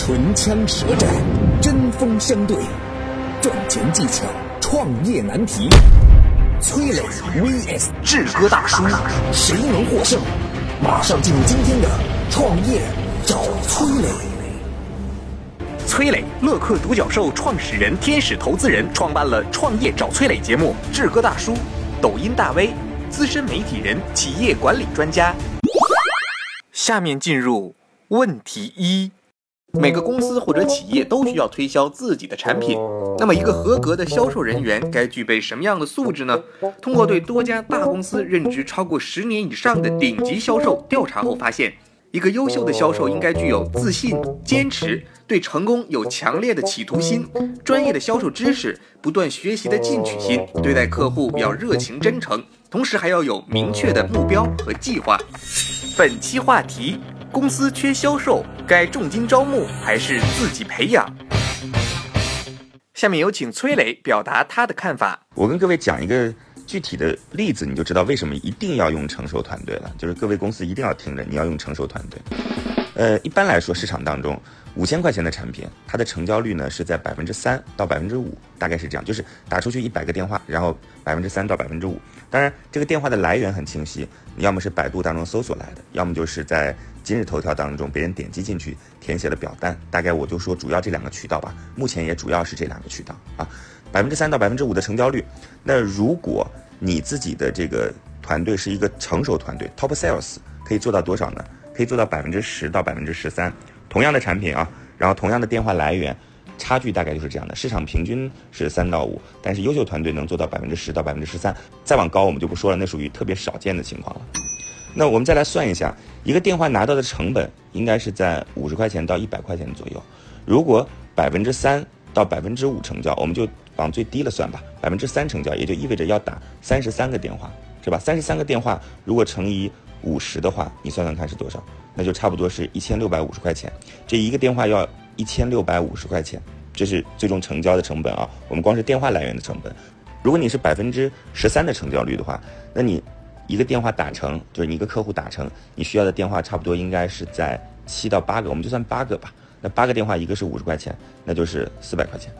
唇枪舌战，针锋相对，赚钱技巧，创业难题。崔磊 vs 志哥大叔，谁能获胜？马上进入今天的创业找崔磊。崔磊，乐客独角兽创始人、天使投资人，创办了《创业找崔磊》节目。志哥大叔，抖音大 V，资深媒体人，企业管理专家。下面进入问题一。每个公司或者企业都需要推销自己的产品，那么一个合格的销售人员该具备什么样的素质呢？通过对多家大公司任职超过十年以上的顶级销售调查后发现，一个优秀的销售应该具有自信、坚持、对成功有强烈的企图心、专业的销售知识、不断学习的进取心，对待客户要热情真诚，同时还要有明确的目标和计划。本期话题。公司缺销售，该重金招募还是自己培养？下面有请崔磊表达他的看法。我跟各位讲一个具体的例子，你就知道为什么一定要用成熟团队了。就是各位公司一定要听着，你要用成熟团队。呃，一般来说，市场当中五千块钱的产品，它的成交率呢是在百分之三到百分之五，大概是这样。就是打出去一百个电话，然后百分之三到百分之五。当然，这个电话的来源很清晰，你要么是百度当中搜索来的，要么就是在。今日头条当中，别人点击进去填写了表单，大概我就说主要这两个渠道吧。目前也主要是这两个渠道啊，百分之三到百分之五的成交率。那如果你自己的这个团队是一个成熟团队，top sales 可以做到多少呢？可以做到百分之十到百分之十三。同样的产品啊，然后同样的电话来源，差距大概就是这样的。市场平均是三到五，但是优秀团队能做到百分之十到百分之十三。再往高我们就不说了，那属于特别少见的情况了。那我们再来算一下，一个电话拿到的成本应该是在五十块钱到一百块钱左右。如果百分之三到百分之五成交，我们就往最低了算吧，百分之三成交，也就意味着要打三十三个电话，是吧？三十三个电话如果乘以五十的话，你算算看是多少？那就差不多是一千六百五十块钱。这一个电话要一千六百五十块钱，这是最终成交的成本啊。我们光是电话来源的成本。如果你是百分之十三的成交率的话，那你。一个电话打成，就是你一个客户打成，你需要的电话差不多应该是在七到八个，我们就算八个吧。那八个电话一个是五十块钱，那就是四百块钱。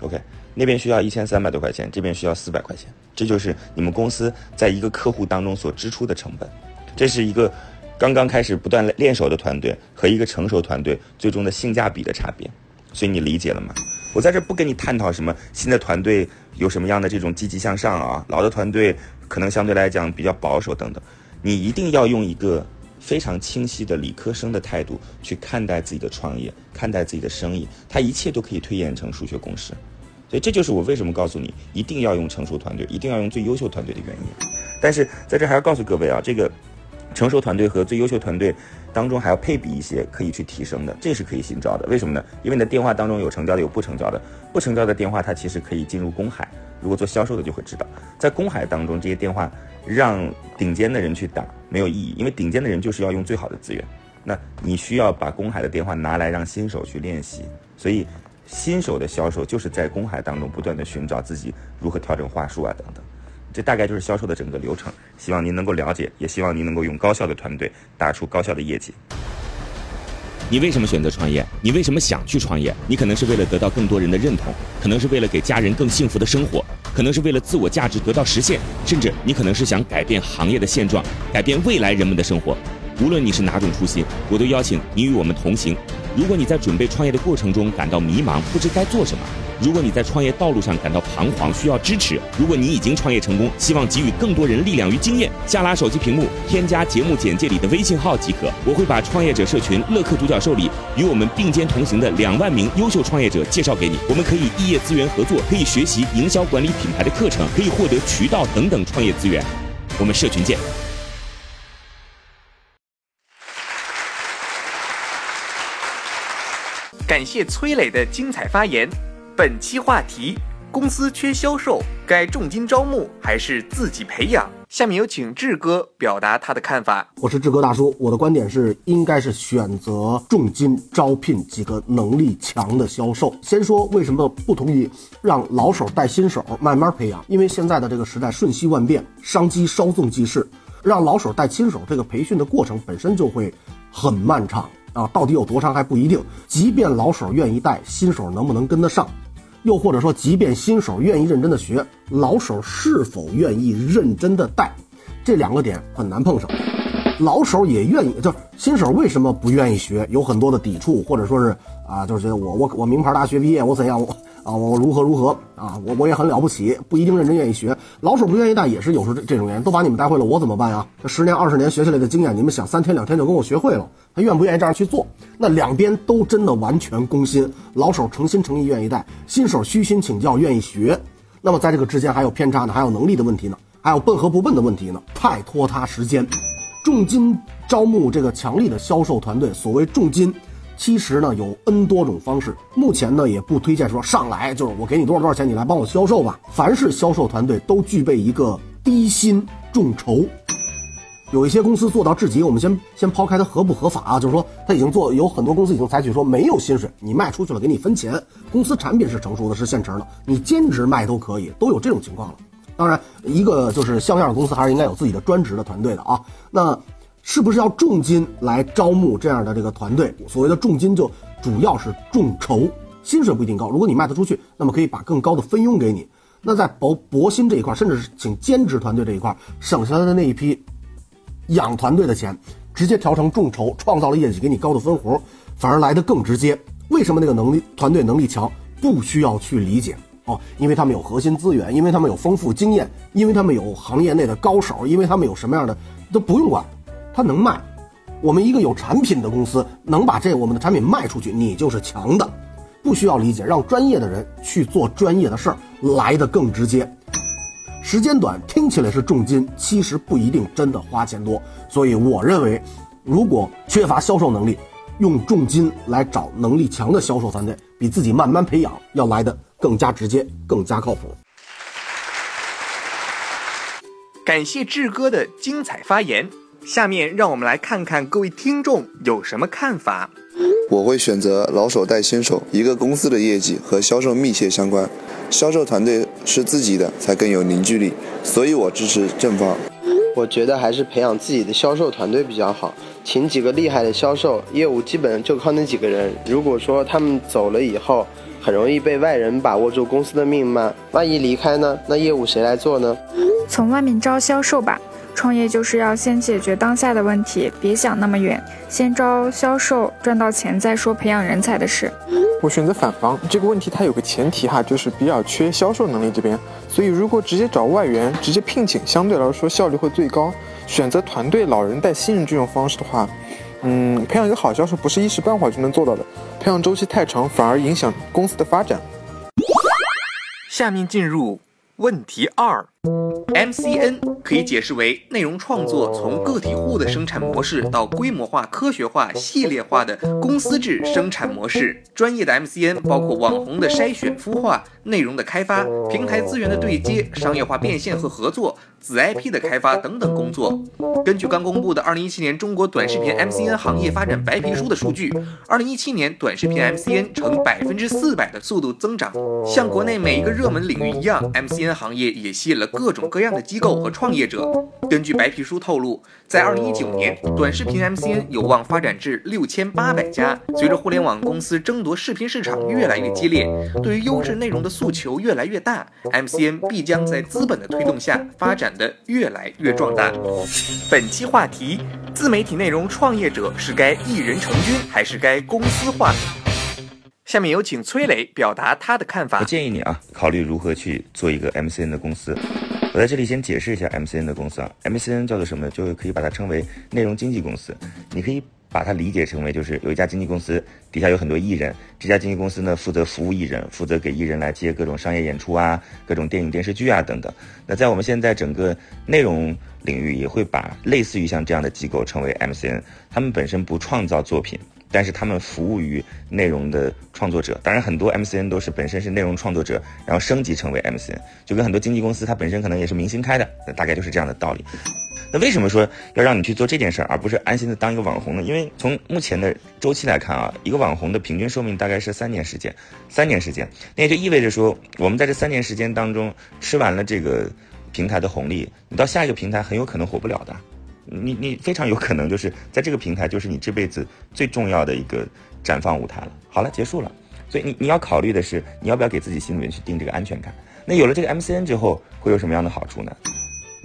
OK，那边需要一千三百多块钱，这边需要四百块钱，这就是你们公司在一个客户当中所支出的成本。这是一个刚刚开始不断练手的团队和一个成熟团队最终的性价比的差别。所以你理解了吗？我在这不跟你探讨什么新的团队有什么样的这种积极向上啊，老的团队。可能相对来讲比较保守等等，你一定要用一个非常清晰的理科生的态度去看待自己的创业，看待自己的生意，它一切都可以推演成数学公式。所以这就是我为什么告诉你一定要用成熟团队，一定要用最优秀团队的原因。但是在这还要告诉各位啊，这个成熟团队和最优秀团队当中还要配比一些可以去提升的，这是可以新招的。为什么呢？因为你的电话当中有成交的，有不成交的，不成交的电话它其实可以进入公海。如果做销售的就会知道，在公海当中，这些电话让顶尖的人去打没有意义，因为顶尖的人就是要用最好的资源。那你需要把公海的电话拿来让新手去练习，所以新手的销售就是在公海当中不断的寻找自己如何调整话术啊等等，这大概就是销售的整个流程。希望您能够了解，也希望您能够用高效的团队打出高效的业绩。你为什么选择创业？你为什么想去创业？你可能是为了得到更多人的认同，可能是为了给家人更幸福的生活，可能是为了自我价值得到实现，甚至你可能是想改变行业的现状，改变未来人们的生活。无论你是哪种初心，我都邀请你与我们同行。如果你在准备创业的过程中感到迷茫，不知该做什么；如果你在创业道路上感到彷徨，需要支持；如果你已经创业成功，希望给予更多人力量与经验，下拉手机屏幕，添加节目简介里的微信号即可。我会把创业者社群乐客独角兽里与我们并肩同行的两万名优秀创业者介绍给你。我们可以异业资源合作，可以学习营销管理品牌的课程，可以获得渠道等等创业资源。我们社群见。感谢崔磊的精彩发言。本期话题：公司缺销售，该重金招募还是自己培养？下面有请志哥表达他的看法。我是志哥大叔，我的观点是，应该是选择重金招聘几个能力强的销售。先说为什么不同意让老手带新手慢慢培养？因为现在的这个时代瞬息万变，商机稍纵即逝，让老手带新手，这个培训的过程本身就会很漫长。啊，到底有多长还不一定。即便老手愿意带，新手能不能跟得上？又或者说，即便新手愿意认真的学，老手是否愿意认真的带？这两个点很难碰上。老手也愿意，就是新手为什么不愿意学？有很多的抵触，或者说是啊，就是觉得我我我名牌大学毕业，我怎样我啊我如何如何啊，我我也很了不起，不一定认真愿意学。老手不愿意带也是有时候这种原因，都把你们带会了，我怎么办呀？这十年二十年学下来的经验，你们想三天两天就跟我学会了，他愿不愿意这样去做？那两边都真的完全攻心，老手诚心诚意愿意带，新手虚心请教愿意学，那么在这个之间还有偏差呢，还有能力的问题呢，还有笨和不笨的问题呢，太拖沓时间。重金招募这个强力的销售团队，所谓重金，其实呢有 N 多种方式。目前呢也不推荐说上来就是我给你多少多少钱，你来帮我销售吧。凡是销售团队都具备一个低薪众筹。有一些公司做到至极，我们先先抛开它合不合法啊，就是说他已经做有很多公司已经采取说没有薪水，你卖出去了给你分钱，公司产品是成熟的，是现成的，你兼职卖都可以，都有这种情况了。当然，一个就是像样的公司还是应该有自己的专职的团队的啊。那是不是要重金来招募这样的这个团队？所谓的重金就主要是众筹，薪水不一定高。如果你卖得出去，那么可以把更高的分佣给你。那在博博薪这一块，甚至是请兼职团队这一块，省下来的那一批养团队的钱，直接调成众筹，创造了业绩，给你高的分红，反而来得更直接。为什么那个能力团队能力强，不需要去理解？哦，因为他们有核心资源，因为他们有丰富经验，因为他们有行业内的高手，因为他们有什么样的都不用管，他能卖。我们一个有产品的公司能把这我们的产品卖出去，你就是强的，不需要理解，让专业的人去做专业的事儿，来的更直接。时间短，听起来是重金，其实不一定真的花钱多。所以我认为，如果缺乏销售能力，用重金来找能力强的销售团队，比自己慢慢培养要来的。更加直接，更加靠谱。感谢志哥的精彩发言。下面让我们来看看各位听众有什么看法。我会选择老手带新手。一个公司的业绩和销售密切相关，销售团队是自己的才更有凝聚力，所以我支持正方。我觉得还是培养自己的销售团队比较好，请几个厉害的销售，业务基本就靠那几个人。如果说他们走了以后，很容易被外人把握住公司的命脉，万一离开呢？那业务谁来做呢？从外面招销售吧，创业就是要先解决当下的问题，别想那么远，先招销售赚到钱再说培养人才的事。我选择反方，这个问题它有个前提哈，就是比较缺销售能力这边，所以如果直接找外援，直接聘请，相对来说效率会最高。选择团队老人带新人这种方式的话。嗯，培养一个好销售不是一时半会儿就能做到的，培养周期太长，反而影响公司的发展。下面进入问题二。MCN 可以解释为内容创作从个体户的生产模式到规模化、科学化、系列化的公司制生产模式。专业的 MCN 包括网红的筛选、孵化、内容的开发、平台资源的对接、商业化变现和合作、子 IP 的开发等等工作。根据刚公布的《二零一七年中国短视频 MCN 行业发展白皮书》的数据，二零一七年短视频 MCN 呈百分之四百的速度增长。像国内每一个热门领域一样，MCN 行业也吸引了各种各样的机构和创业者。根据白皮书透露，在二零一九年，短视频 MCN 有望发展至六千八百家。随着互联网公司争夺视频市场越来越激烈，对于优质内容的诉求越来越大，MCN 必将在资本的推动下发展的越来越壮大。本期话题：自媒体内容创业者是该一人成军，还是该公司化？下面有请崔磊表达他的看法。我建议你啊，考虑如何去做一个 MCN 的公司。我在这里先解释一下 MCN 的公司啊，MCN 叫做什么？就可以把它称为内容经纪公司。你可以把它理解成为，就是有一家经纪公司，底下有很多艺人，这家经纪公司呢负责服务艺人，负责给艺人来接各种商业演出啊，各种电影电视剧啊等等。那在我们现在整个内容领域，也会把类似于像这样的机构称为 MCN，他们本身不创造作品。但是他们服务于内容的创作者，当然很多 MCN 都是本身是内容创作者，然后升级成为 MCN，就跟很多经纪公司它本身可能也是明星开的，那大概就是这样的道理。那为什么说要让你去做这件事儿，而不是安心的当一个网红呢？因为从目前的周期来看啊，一个网红的平均寿命大概是三年时间，三年时间，那也就意味着说，我们在这三年时间当中吃完了这个平台的红利，你到下一个平台很有可能火不了的。你你非常有可能就是在这个平台就是你这辈子最重要的一个绽放舞台了。好了，结束了。所以你你要考虑的是，你要不要给自己心里面去定这个安全感？那有了这个 MCN 之后，会有什么样的好处呢？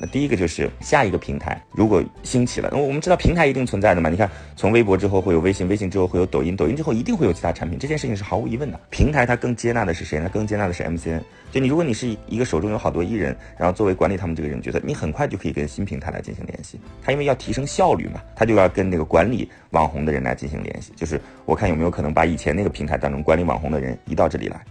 那第一个就是下一个平台如果兴起了，那我们知道平台一定存在的嘛？你看，从微博之后会有微信，微信之后会有抖音，抖音之后一定会有其他产品，这件事情是毫无疑问的。平台它更接纳的是谁呢？更接纳的是 MCN。就你如果你是一个手中有好多艺人，然后作为管理他们这个人角色，你很快就可以跟新平台来进行联系。他因为要提升效率嘛，他就要跟那个管理网红的人来进行联系。就是我看有没有可能把以前那个平台当中管理网红的人移到这里来。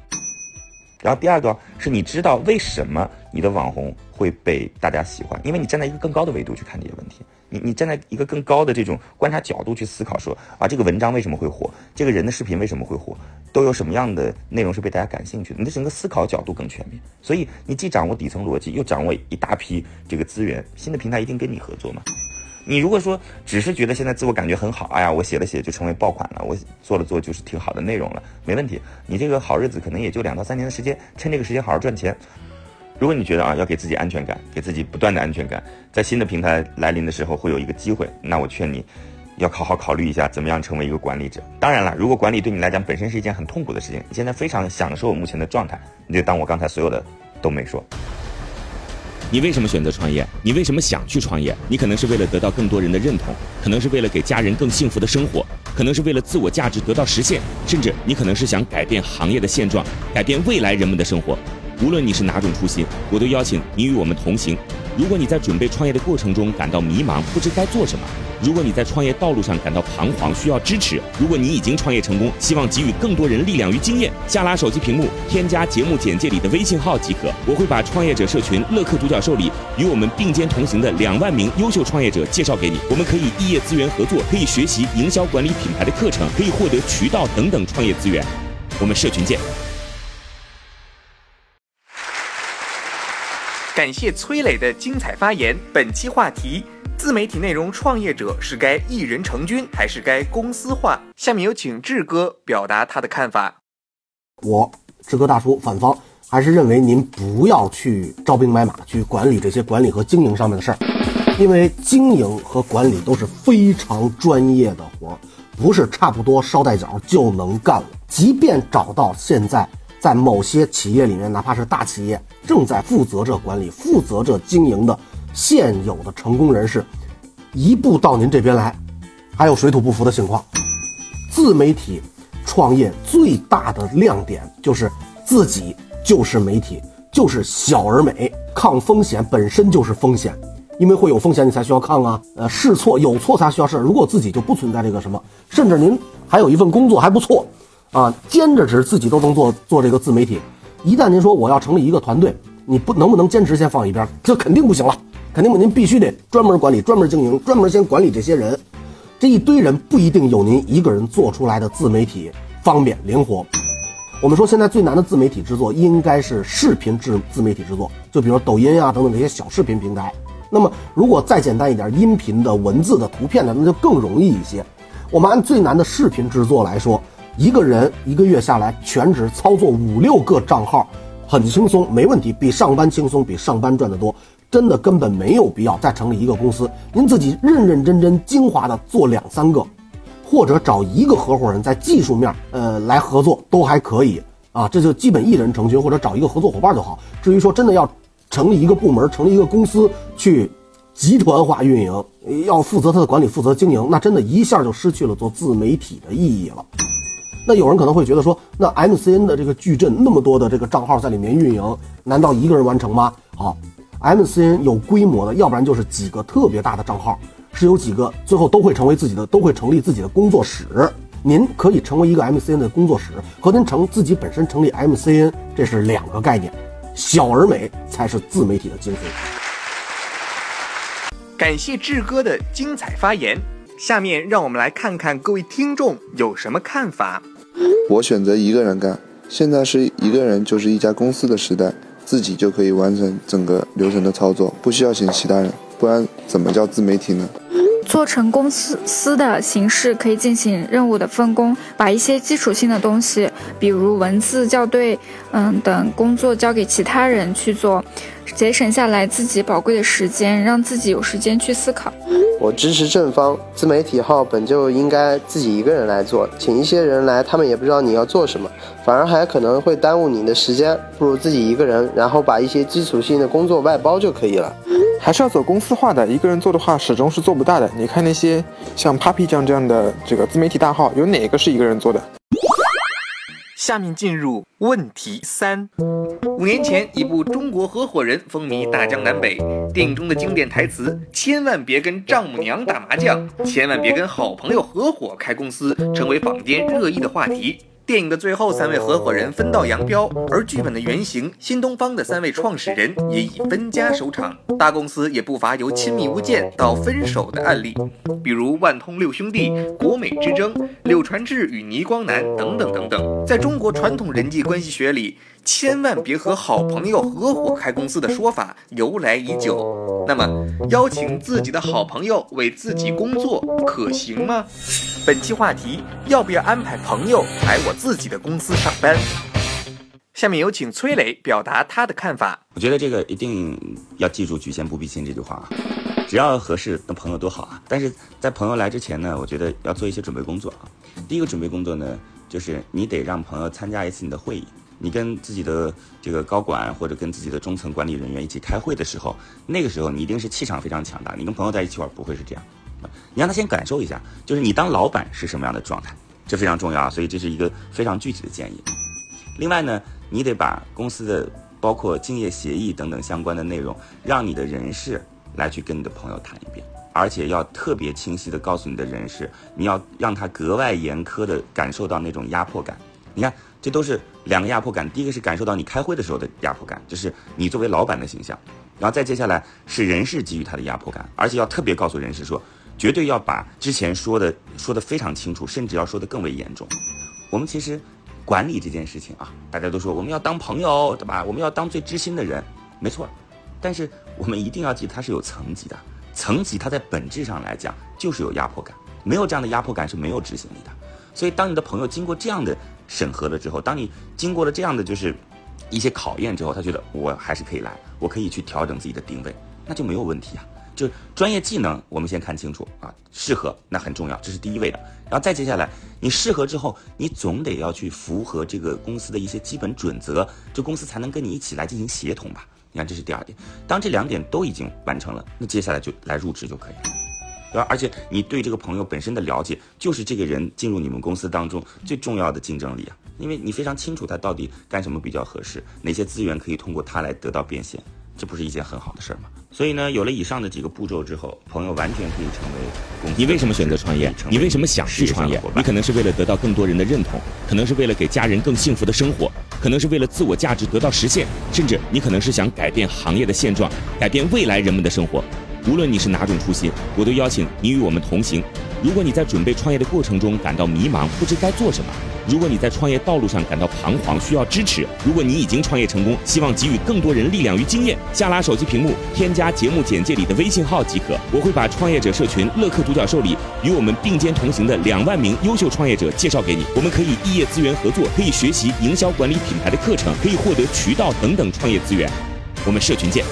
然后第二个是你知道为什么你的网红会被大家喜欢，因为你站在一个更高的维度去看这些问题，你你站在一个更高的这种观察角度去思考，说啊这个文章为什么会火，这个人的视频为什么会火，都有什么样的内容是被大家感兴趣的，你的整个思考角度更全面，所以你既掌握底层逻辑，又掌握一大批这个资源，新的平台一定跟你合作嘛。你如果说只是觉得现在自我感觉很好，哎呀，我写了写就成为爆款了，我做了做就是挺好的内容了，没问题。你这个好日子可能也就两到三年的时间，趁这个时间好好赚钱。如果你觉得啊，要给自己安全感，给自己不断的安全感，在新的平台来临的时候会有一个机会，那我劝你，要好好考虑一下怎么样成为一个管理者。当然了，如果管理对你来讲本身是一件很痛苦的事情，你现在非常享受目前的状态，你就当我刚才所有的都没说。你为什么选择创业？你为什么想去创业？你可能是为了得到更多人的认同，可能是为了给家人更幸福的生活，可能是为了自我价值得到实现，甚至你可能是想改变行业的现状，改变未来人们的生活。无论你是哪种初心，我都邀请你与我们同行。如果你在准备创业的过程中感到迷茫，不知该做什么；如果你在创业道路上感到彷徨，需要支持；如果你已经创业成功，希望给予更多人力量与经验，下拉手机屏幕，添加节目简介里的微信号即可。我会把创业者社群乐客独角兽里与我们并肩同行的两万名优秀创业者介绍给你。我们可以异业资源合作，可以学习营销管理品牌的课程，可以获得渠道等等创业资源。我们社群见。感谢崔磊的精彩发言。本期话题：自媒体内容创业者是该一人成军，还是该公司化？下面有请志哥表达他的看法。我志哥大叔反方还是认为您不要去招兵买马去管理这些管理和经营上面的事儿，因为经营和管理都是非常专业的活儿，不是差不多捎带脚就能干了。即便找到现在。在某些企业里面，哪怕是大企业，正在负责着管理、负责着经营的现有的成功人士，一步到您这边来，还有水土不服的情况。自媒体创业最大的亮点就是自己就是媒体，就是小而美，抗风险本身就是风险，因为会有风险你才需要抗啊。呃，试错有错才需要试。如果自己就不存在这个什么，甚至您还有一份工作还不错。啊，兼着职自己都能做做这个自媒体，一旦您说我要成立一个团队，你不能不能兼职先放一边，这肯定不行了，肯定不，您必须得专门管理、专门经营、专门先管理这些人，这一堆人不一定有您一个人做出来的自媒体方便灵活。我们说现在最难的自媒体制作应该是视频制自媒体制作，就比如抖音啊等等这些小视频平台。那么如果再简单一点，音频的、文字的、图片的，那就更容易一些。我们按最难的视频制作来说。一个人一个月下来全职操作五六个账号，很轻松，没问题，比上班轻松，比上班赚得多，真的根本没有必要再成立一个公司。您自己认认真真、精华的做两三个，或者找一个合伙人，在技术面呃来合作都还可以啊，这就基本一人成群，或者找一个合作伙伴就好。至于说真的要成立一个部门、成立一个公司去集团化运营，要负责它的管理、负责经营，那真的一下就失去了做自媒体的意义了。那有人可能会觉得说，那 MCN 的这个矩阵那么多的这个账号在里面运营，难道一个人完成吗？好，MCN 有规模的，要不然就是几个特别大的账号，是有几个最后都会成为自己的，都会成立自己的工作室。您可以成为一个 MCN 的工作室，和您成自己本身成立 MCN 这是两个概念，小而美才是自媒体的精髓。感谢志哥的精彩发言，下面让我们来看看各位听众有什么看法。我选择一个人干。现在是一个人就是一家公司的时代，自己就可以完成整个流程的操作，不需要请其他人，不然怎么叫自媒体呢？做成公司司的形式，可以进行任务的分工，把一些基础性的东西，比如文字校对，嗯等工作交给其他人去做，节省下来自己宝贵的时间，让自己有时间去思考。我支持正方，自媒体号本就应该自己一个人来做，请一些人来，他们也不知道你要做什么，反而还可能会耽误你的时间，不如自己一个人，然后把一些基础性的工作外包就可以了。还是要走公司化的，一个人做的话始终是做不大的。你看那些像 Papi 酱这样的这个自媒体大号，有哪个是一个人做的？下面进入问题三。五年前，一部《中国合伙人》风靡大江南北，电影中的经典台词“千万别跟丈母娘打麻将，千万别跟好朋友合伙开公司”成为坊间热议的话题。电影的最后，三位合伙人分道扬镳，而剧本的原型新东方的三位创始人也以分家收场。大公司也不乏由亲密无间到分手的案例，比如万通六兄弟、国美之争、柳传志与倪光南等等等等。在中国传统人际关系学里，千万别和好朋友合伙开公司的说法由来已久。那么，邀请自己的好朋友为自己工作可行吗？本期话题：要不要安排朋友来我自己的公司上班？下面有请崔磊表达他的看法。我觉得这个一定要记住“举贤不避亲”这句话啊，只要合适，那朋友多好啊。但是在朋友来之前呢，我觉得要做一些准备工作啊。第一个准备工作呢，就是你得让朋友参加一次你的会议。你跟自己的这个高管或者跟自己的中层管理人员一起开会的时候，那个时候你一定是气场非常强大。你跟朋友在一起玩不会是这样。你让他先感受一下，就是你当老板是什么样的状态，这非常重要啊。所以这是一个非常具体的建议。另外呢，你得把公司的包括竞业协议等等相关的内容，让你的人事来去跟你的朋友谈一遍，而且要特别清晰的告诉你的人事，你要让他格外严苛的感受到那种压迫感。你看，这都是两个压迫感。第一个是感受到你开会的时候的压迫感，就是你作为老板的形象。然后再接下来是人事给予他的压迫感，而且要特别告诉人事说。绝对要把之前说的说的非常清楚，甚至要说的更为严重。我们其实管理这件事情啊，大家都说我们要当朋友，对吧？我们要当最知心的人，没错。但是我们一定要记得它是有层级的，层级它在本质上来讲就是有压迫感，没有这样的压迫感是没有执行力的。所以当你的朋友经过这样的审核了之后，当你经过了这样的就是一些考验之后，他觉得我还是可以来，我可以去调整自己的定位，那就没有问题啊。就专业技能，我们先看清楚啊，适合那很重要，这是第一位的。然后再接下来，你适合之后，你总得要去符合这个公司的一些基本准则，这公司才能跟你一起来进行协同吧。你看，这是第二点。当这两点都已经完成了，那接下来就来入职就可以了，对吧？而且你对这个朋友本身的了解，就是这个人进入你们公司当中最重要的竞争力啊，因为你非常清楚他到底干什么比较合适，哪些资源可以通过他来得到变现。这不是一件很好的事儿吗？所以呢，有了以上的几个步骤之后，朋友完全可以成为。你为什么选择创业？你为什么想去创业？你可能是为了得到更多人的认同，可能是为了给家人更幸福的生活，可能是为了自我价值得到实现，甚至你可能是想改变行业的现状，改变未来人们的生活。无论你是哪种初心，我都邀请你与我们同行。如果你在准备创业的过程中感到迷茫，不知该做什么。如果你在创业道路上感到彷徨，需要支持；如果你已经创业成功，希望给予更多人力量与经验，下拉手机屏幕，添加节目简介里的微信号即可。我会把创业者社群乐客独角兽里与我们并肩同行的两万名优秀创业者介绍给你。我们可以异业资源合作，可以学习营销管理品牌的课程，可以获得渠道等等创业资源。我们社群见。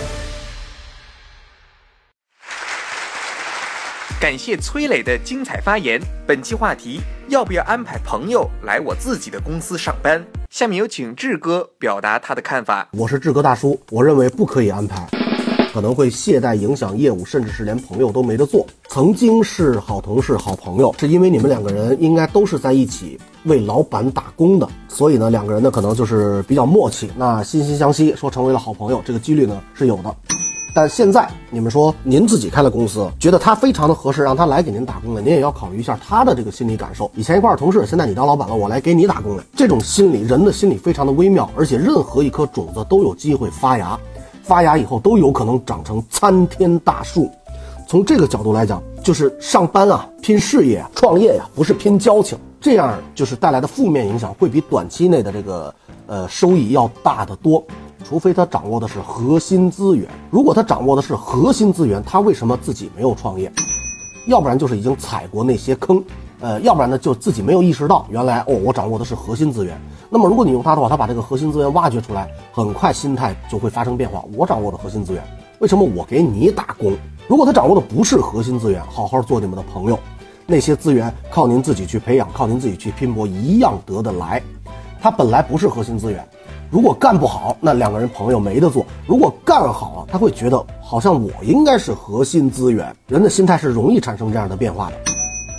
感谢崔磊的精彩发言。本期话题：要不要安排朋友来我自己的公司上班？下面有请志哥表达他的看法。我是志哥大叔，我认为不可以安排，可能会懈怠影响业务，甚至是连朋友都没得做。曾经是好同事、好朋友，是因为你们两个人应该都是在一起为老板打工的，所以呢，两个人呢可能就是比较默契，那惺惺相惜，说成为了好朋友，这个几率呢是有的。但现在你们说您自己开了公司，觉得他非常的合适，让他来给您打工了，您也要考虑一下他的这个心理感受。以前一块儿同事，现在你当老板了，我来给你打工了，这种心理，人的心理非常的微妙，而且任何一颗种子都有机会发芽，发芽以后都有可能长成参天大树。从这个角度来讲，就是上班啊，拼事业、创业呀，不是拼交情，这样就是带来的负面影响会比短期内的这个呃收益要大得多。除非他掌握的是核心资源，如果他掌握的是核心资源，他为什么自己没有创业？要不然就是已经踩过那些坑，呃，要不然呢就自己没有意识到原来哦，我掌握的是核心资源。那么如果你用他的话，他把这个核心资源挖掘出来，很快心态就会发生变化。我掌握的核心资源，为什么我给你打工？如果他掌握的不是核心资源，好好做你们的朋友，那些资源靠您自己去培养，靠您自己去拼搏，一样得得来。他本来不是核心资源，如果干不好，那两个人朋友没得做；如果干好，他会觉得好像我应该是核心资源。人的心态是容易产生这样的变化的。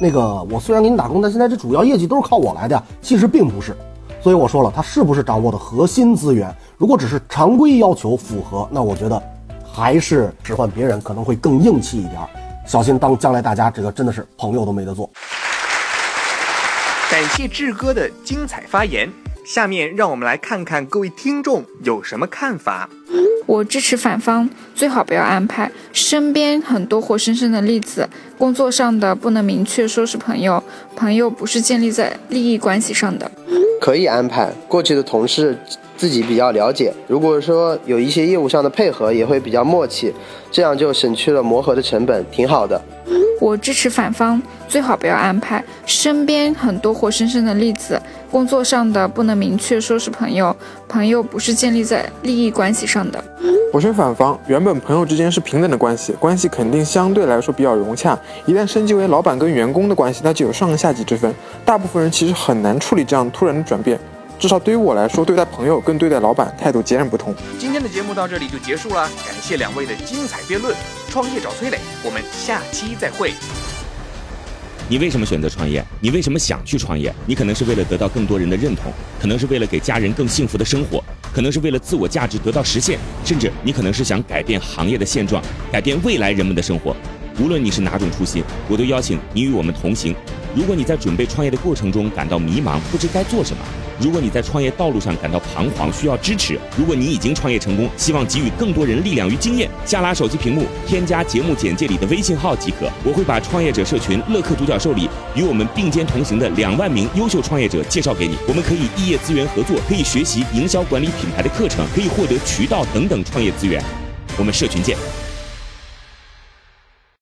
那个，我虽然给你打工，但现在这主要业绩都是靠我来的呀，其实并不是。所以我说了，他是不是掌握的核心资源？如果只是常规要求符合，那我觉得还是使唤别人可能会更硬气一点。小心当将来大家这个真的是朋友都没得做。感谢志哥的精彩发言。下面让我们来看看各位听众有什么看法。我支持反方，最好不要安排。身边很多活生生的例子，工作上的不能明确说是朋友，朋友不是建立在利益关系上的。可以安排，过去的同事自己比较了解。如果说有一些业务上的配合，也会比较默契，这样就省去了磨合的成本，挺好的。我支持反方，最好不要安排。身边很多活生生的例子，工作上的不能明确说是朋友，朋友不是建立在利益关系上的。我选反方，原本朋友之间是平等的关系，关系肯定相对来说比较融洽。一旦升级为老板跟员工的关系，那就有上下级之分。大部分人其实很难处理这样突然的转变，至少对于我来说，对待朋友跟对待老板态度截然不同。今天的节目到这里就结束了，感谢两位的精彩辩论。创业找崔磊，我们下期再会。你为什么选择创业？你为什么想去创业？你可能是为了得到更多人的认同，可能是为了给家人更幸福的生活，可能是为了自我价值得到实现，甚至你可能是想改变行业的现状，改变未来人们的生活。无论你是哪种初心，我都邀请你与我们同行。如果你在准备创业的过程中感到迷茫，不知该做什么；如果你在创业道路上感到彷徨，需要支持；如果你已经创业成功，希望给予更多人力量与经验，下拉手机屏幕，添加节目简介里的微信号即可。我会把创业者社群乐客独角兽里与我们并肩同行的两万名优秀创业者介绍给你。我们可以异业资源合作，可以学习营销管理品牌的课程，可以获得渠道等等创业资源。我们社群见。